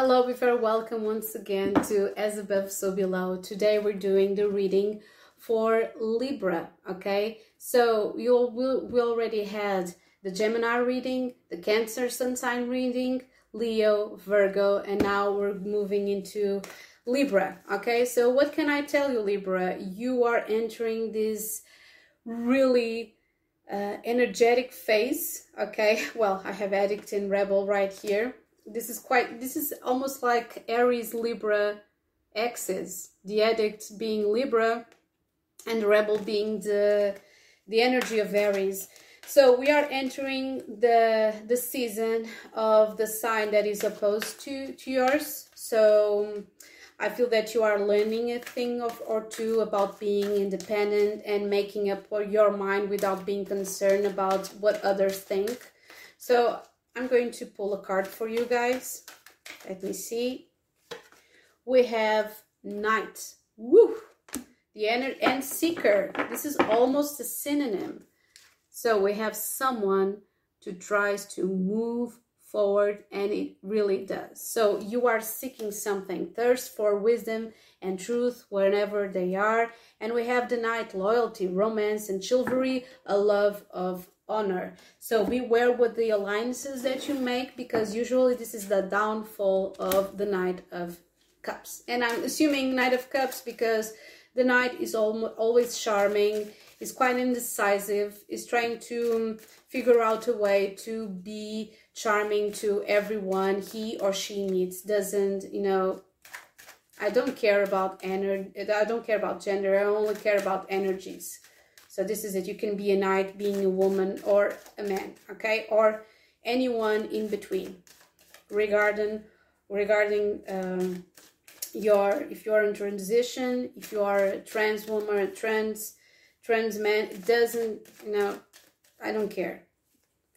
Hello, very welcome once again to As Above So Below. Today we're doing the reading for Libra, okay? So you will we already had the Gemini reading, the Cancer Sun sign reading, Leo, Virgo, and now we're moving into Libra, okay? So what can I tell you, Libra? You are entering this really uh, energetic phase, okay? Well, I have Addict and Rebel right here this is quite this is almost like aries libra axis the addict being libra and the rebel being the the energy of aries so we are entering the the season of the sign that is opposed to to yours. So i feel that you are learning a thing of or two about being independent and making up your mind without being concerned about what others think. So I'm going to pull a card for you guys. Let me see. We have Knight. Woo! The and Seeker. This is almost a synonym. So we have someone to tries to move forward and it really does. So you are seeking something, thirst for wisdom and truth wherever they are. And we have the knight, loyalty, romance and chivalry, a love of honor. So beware with the alliances that you make because usually this is the downfall of the Knight of Cups. And I'm assuming Knight of Cups because the Knight is always charming, is quite indecisive, is trying to um, figure out a way to be charming to everyone he or she meets. Doesn't, you know, I don't care about energy. I don't care about gender. I only care about energies. So this is it. You can be a knight, being a woman, or a man, okay, or anyone in between. Regarding regarding um, your if you are in transition, if you are a trans woman, a trans trans man, it doesn't you know. I don't care.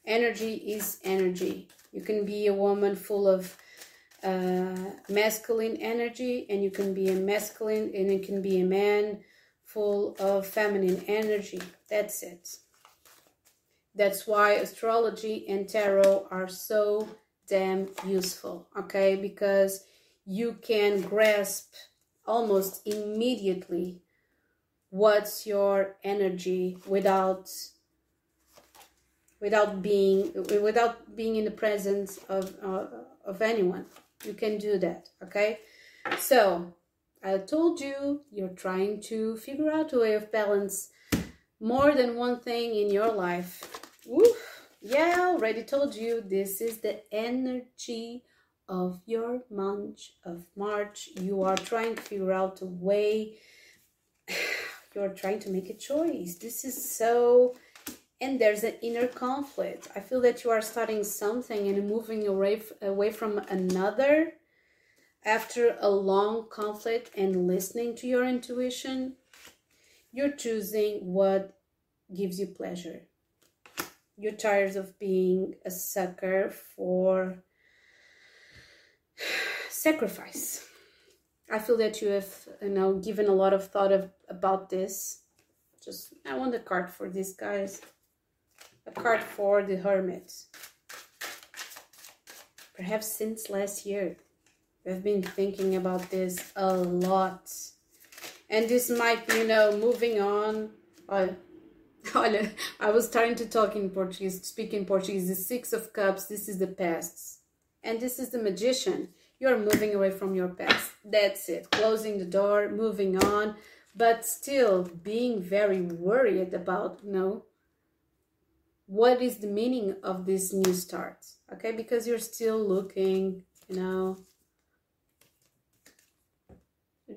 Energy is energy. You can be a woman full of uh, masculine energy, and you can be a masculine, and it can be a man full of feminine energy. That's it. That's why astrology and tarot are so damn useful, okay? Because you can grasp almost immediately what's your energy without without being without being in the presence of uh, of anyone you can do that okay so I told you you're trying to figure out a way of balance more than one thing in your life. Yeah, I already told you this is the energy of your month of March. You are trying to figure out a way. You're trying to make a choice. This is so and there's an inner conflict. I feel that you are starting something and moving away away from another after a long conflict and listening to your intuition, you're choosing what gives you pleasure. You're tired of being a sucker for sacrifice. I feel that you have, you know, given a lot of thought of, about this. Just, I want a card for this, guys. A card for the Hermit. Perhaps since last year. We've been thinking about this a lot. And this might you know, moving on. I, I was starting to talk in Portuguese, speak in Portuguese. The Six of Cups, this is the past. And this is the Magician. You're moving away from your past. That's it. Closing the door, moving on, but still being very worried about, you know, what is the meaning of this new start. Okay, because you're still looking, you know,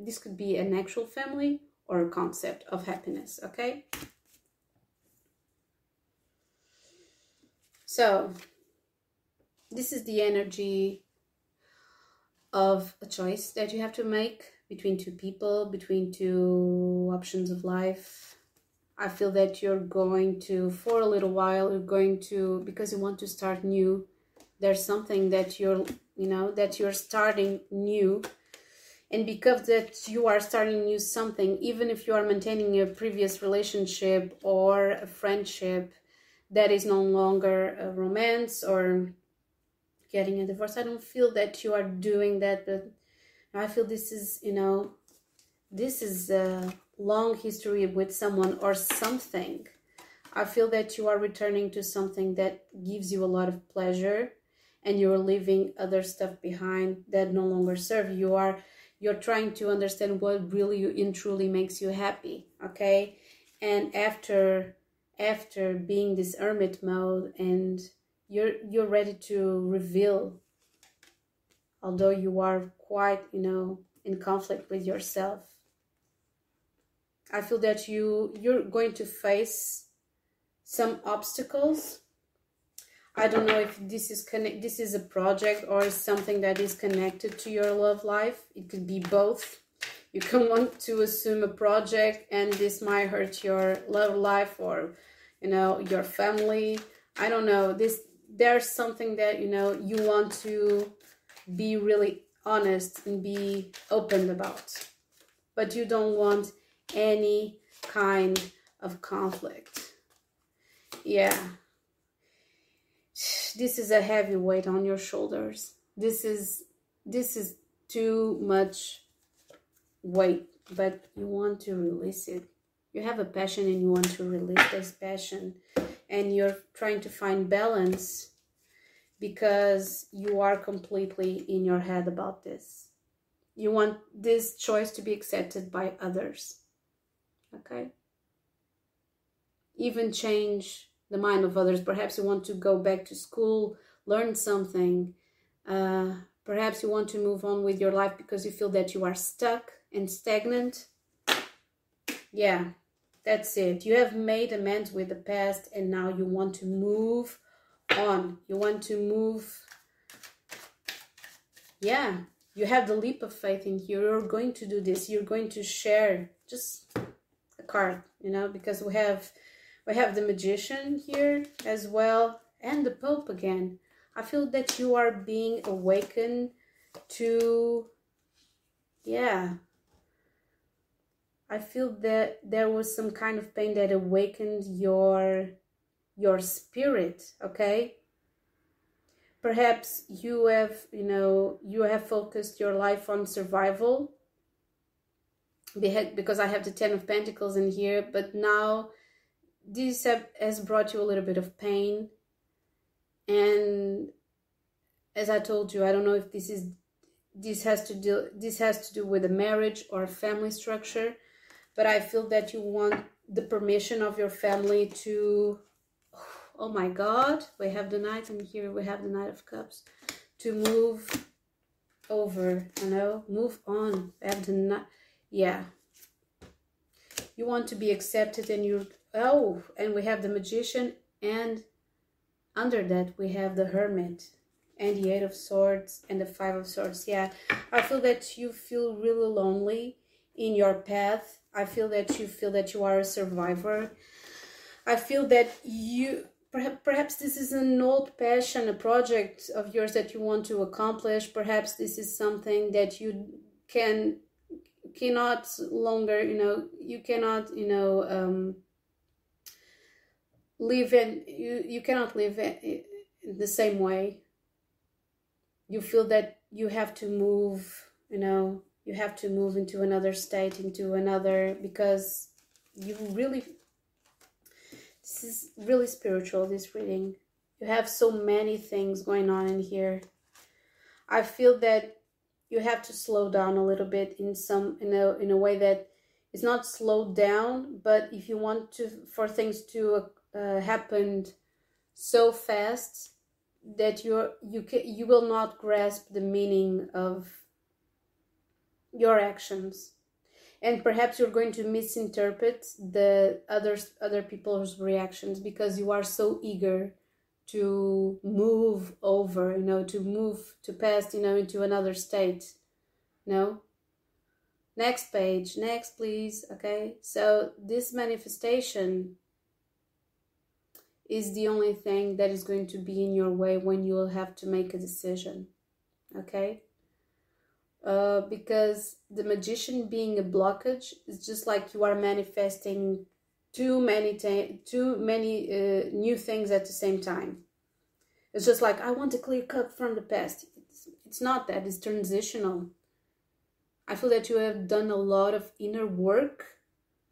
this could be an actual family or a concept of happiness, okay? So, this is the energy of a choice that you have to make between two people, between two options of life. I feel that you're going to, for a little while, you're going to, because you want to start new, there's something that you're, you know, that you're starting new and because that you are starting new something even if you are maintaining a previous relationship or a friendship that is no longer a romance or getting a divorce. I don't feel that you are doing that, but I feel this is, you know, this is a long history with someone or something. I feel that you are returning to something that gives you a lot of pleasure and you're leaving other stuff behind that no longer serve you. You are you're trying to understand what really and truly makes you happy, okay? And after after being this hermit mode and you're you're ready to reveal although you are quite you know in conflict with yourself i feel that you you're going to face some obstacles i don't know if this is connect this is a project or something that is connected to your love life. It could be both. You can want to assume a project and this might hurt your love life or you know your family. I don't know. This there's something that you know you want to be really honest and be open about. But you don't want any kind of conflict. Yeah this is a heavy weight on your shoulders this is this is too much weight but you want to release it you have a passion and you want to release this passion and you're trying to find balance because you are completely in your head about this. You want this choice to be accepted by others. Okay? Even change the mind of others. Perhaps you want to go back to school, learn something. Uh, perhaps you want to move on with your life because you feel that you are stuck and stagnant. Yeah, that's it. You have made amends with the past and now you want to move on. You want to move. Yeah, you have the leap of faith in here. You're going to do this. You're going to share just a card, you know, because we have we have the magician here as well and the pope again. I feel that you are being awakened to yeah, I feel that there was some kind of pain that awakened your your spirit, okay? Perhaps you have, you know, you have focused your life on survival because I have the 10 of pentacles in here, but now this has brought you a little bit of pain. And as I told you, I don't know if this is this has to do this has to do with a marriage or a family structure but I feel that you want the permission of your family to, oh my God, we have the Knight, and here we have the Knight of Cups, to move over, you know, move on. We have the yeah. You want to be accepted, and you oh, and we have the Magician, and under that we have the Hermit and the Eight of Swords and the Five of Swords. Yeah, I feel that you feel really lonely in your path I feel that you feel that you are a survivor. I feel that you perhaps this is an old passion, a project of yours that you want to accomplish. Perhaps this is something that you can cannot longer, you know, you cannot, you know, um, live in you you cannot live in the same way. You feel that you have to move, you know, you have to move into another state into another because you really this is really spiritual this reading you have so many things going on in here i feel that you have to slow down a little bit in some in a in a way that is not slowed down but if you want to for things to uh, happen so fast that you're you can you will not grasp the meaning of your actions. And perhaps you're going to misinterpret the others other people's reactions because you are so eager to move over you know to move to pass you know into another state no next page next please okay? So this manifestation is the only thing that is going to be in your way when you will have to make a decision okay uh, because the magician being a blockage is just like you are manifesting too many too many uh, new things at the same time It's just like I want to clear cut from the past. It's, it's not that. It's transitional. I feel that you have done a lot of inner work.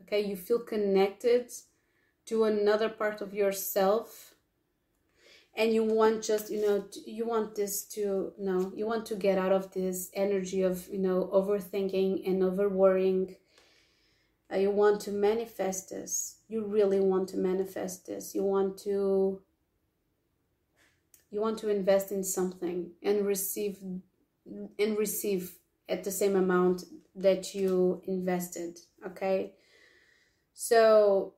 Okay, you feel connected to another part of yourself. And you want just you know you want this to no you want to get out of this energy of you know overthinking and over worrying uh, you want to manifest this. You really want to manifest this. You want to you want to invest in something and receive and receive at the same amount that you invested okay? So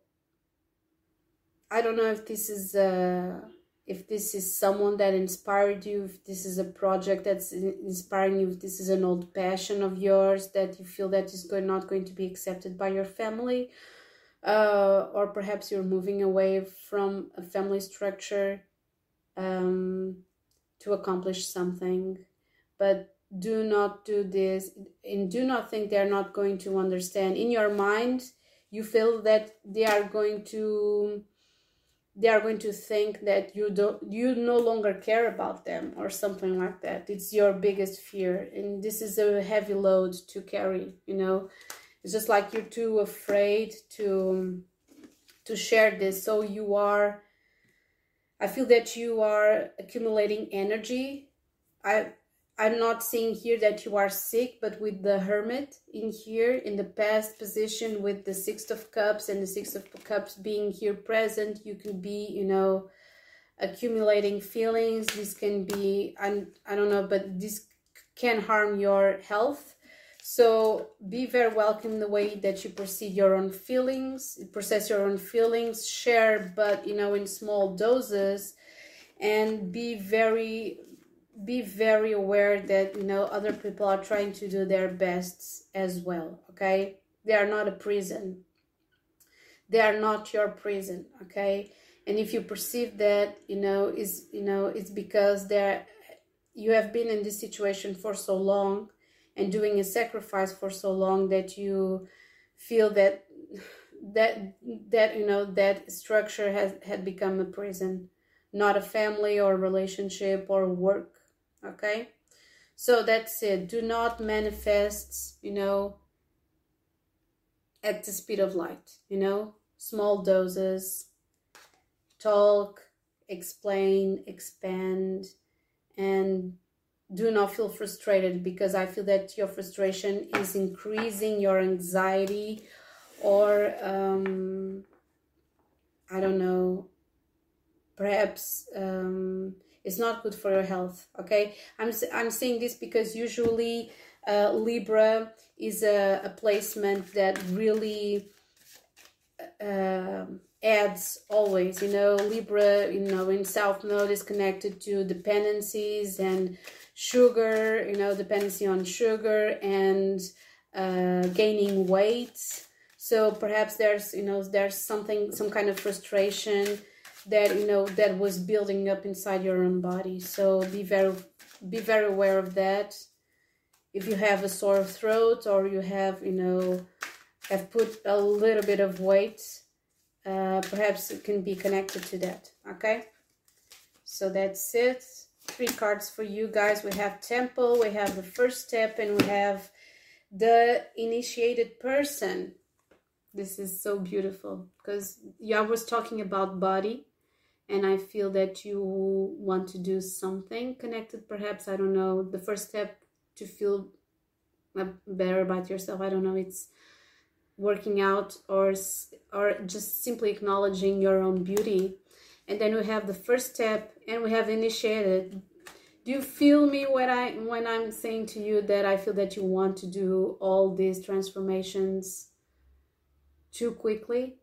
i don't know if this is uh if this is someone that inspired you, if this is a project that's inspiring you, if this is an old passion of yours that you feel that is going, not going to be accepted by your family, uh, or perhaps you're moving away from a family structure um, to accomplish something, but do not do this and do not think they're not going to understand. In your mind, you feel that they are going to they are going to think that you don't you no longer care about them or something like that. It's your biggest fear. And this is a heavy load to carry you know? It's just like you're too afraid to to share this. So you are i feel that you are accumulating energy. I I'm not seeing here that you are sick, but with the Hermit in here in the past position with the Six of Cups and the Six of Cups being here present, you could be, you know, accumulating feelings. This can be, I, I don't know, but this can harm your health. So be very welcome the way that you perceive your own feelings, process your own feelings, share, but, you know, in small doses and be very be very aware that you know other people are trying to do their best as well okay? They are not a prison. They are not your prison okay? And if you perceive that you know is you know it's because they're you have been in this situation for so long and doing a sacrifice for so long that you feel that that that you know that structure has had become a prison. Not a family or relationship or work okay? So that's it. Do not manifest you know at the speed of light you know? Small doses. Talk explain expand and do not feel frustrated because i feel that your frustration is increasing your anxiety or um i don't know perhaps um it's not good for your health okay? I'm i'm saying this because usually uh, libra is a, a, placement that really uh, adds always you know? Libra you know in south node is connected to dependencies and sugar you know dependency on sugar and uh, gaining weight. So perhaps there's you know there's something some kind of frustration that you know that was building up inside your own body. So be very be very aware of that. If you have a sore throat or you have you know have put a little bit of weight uh, perhaps it can be connected to that okay? So that's it. Three cards for you guys. We have temple we have the first step and we have the initiated person. This is so beautiful because yeah, I was talking about body and I feel that you want to do something connected, perhaps, I don't know, the first step to feel uh, better about yourself, I don't know, it's working out or or just simply acknowledging your own beauty. And then we have the first step and we have initiated. Do you feel me when i when i'm saying to you that i feel that you want to do all these transformations too quickly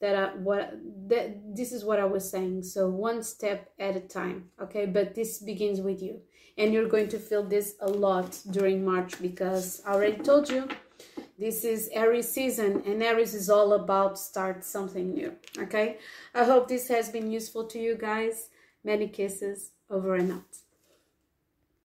that I, what that this is what I was saying. So one step at a time, okay? But this begins with you, and you're going to feel this a lot during March because I already told you this is Aries season, and Aries is all about start something new. Okay? I hope this has been useful to you guys. Many kisses over and out.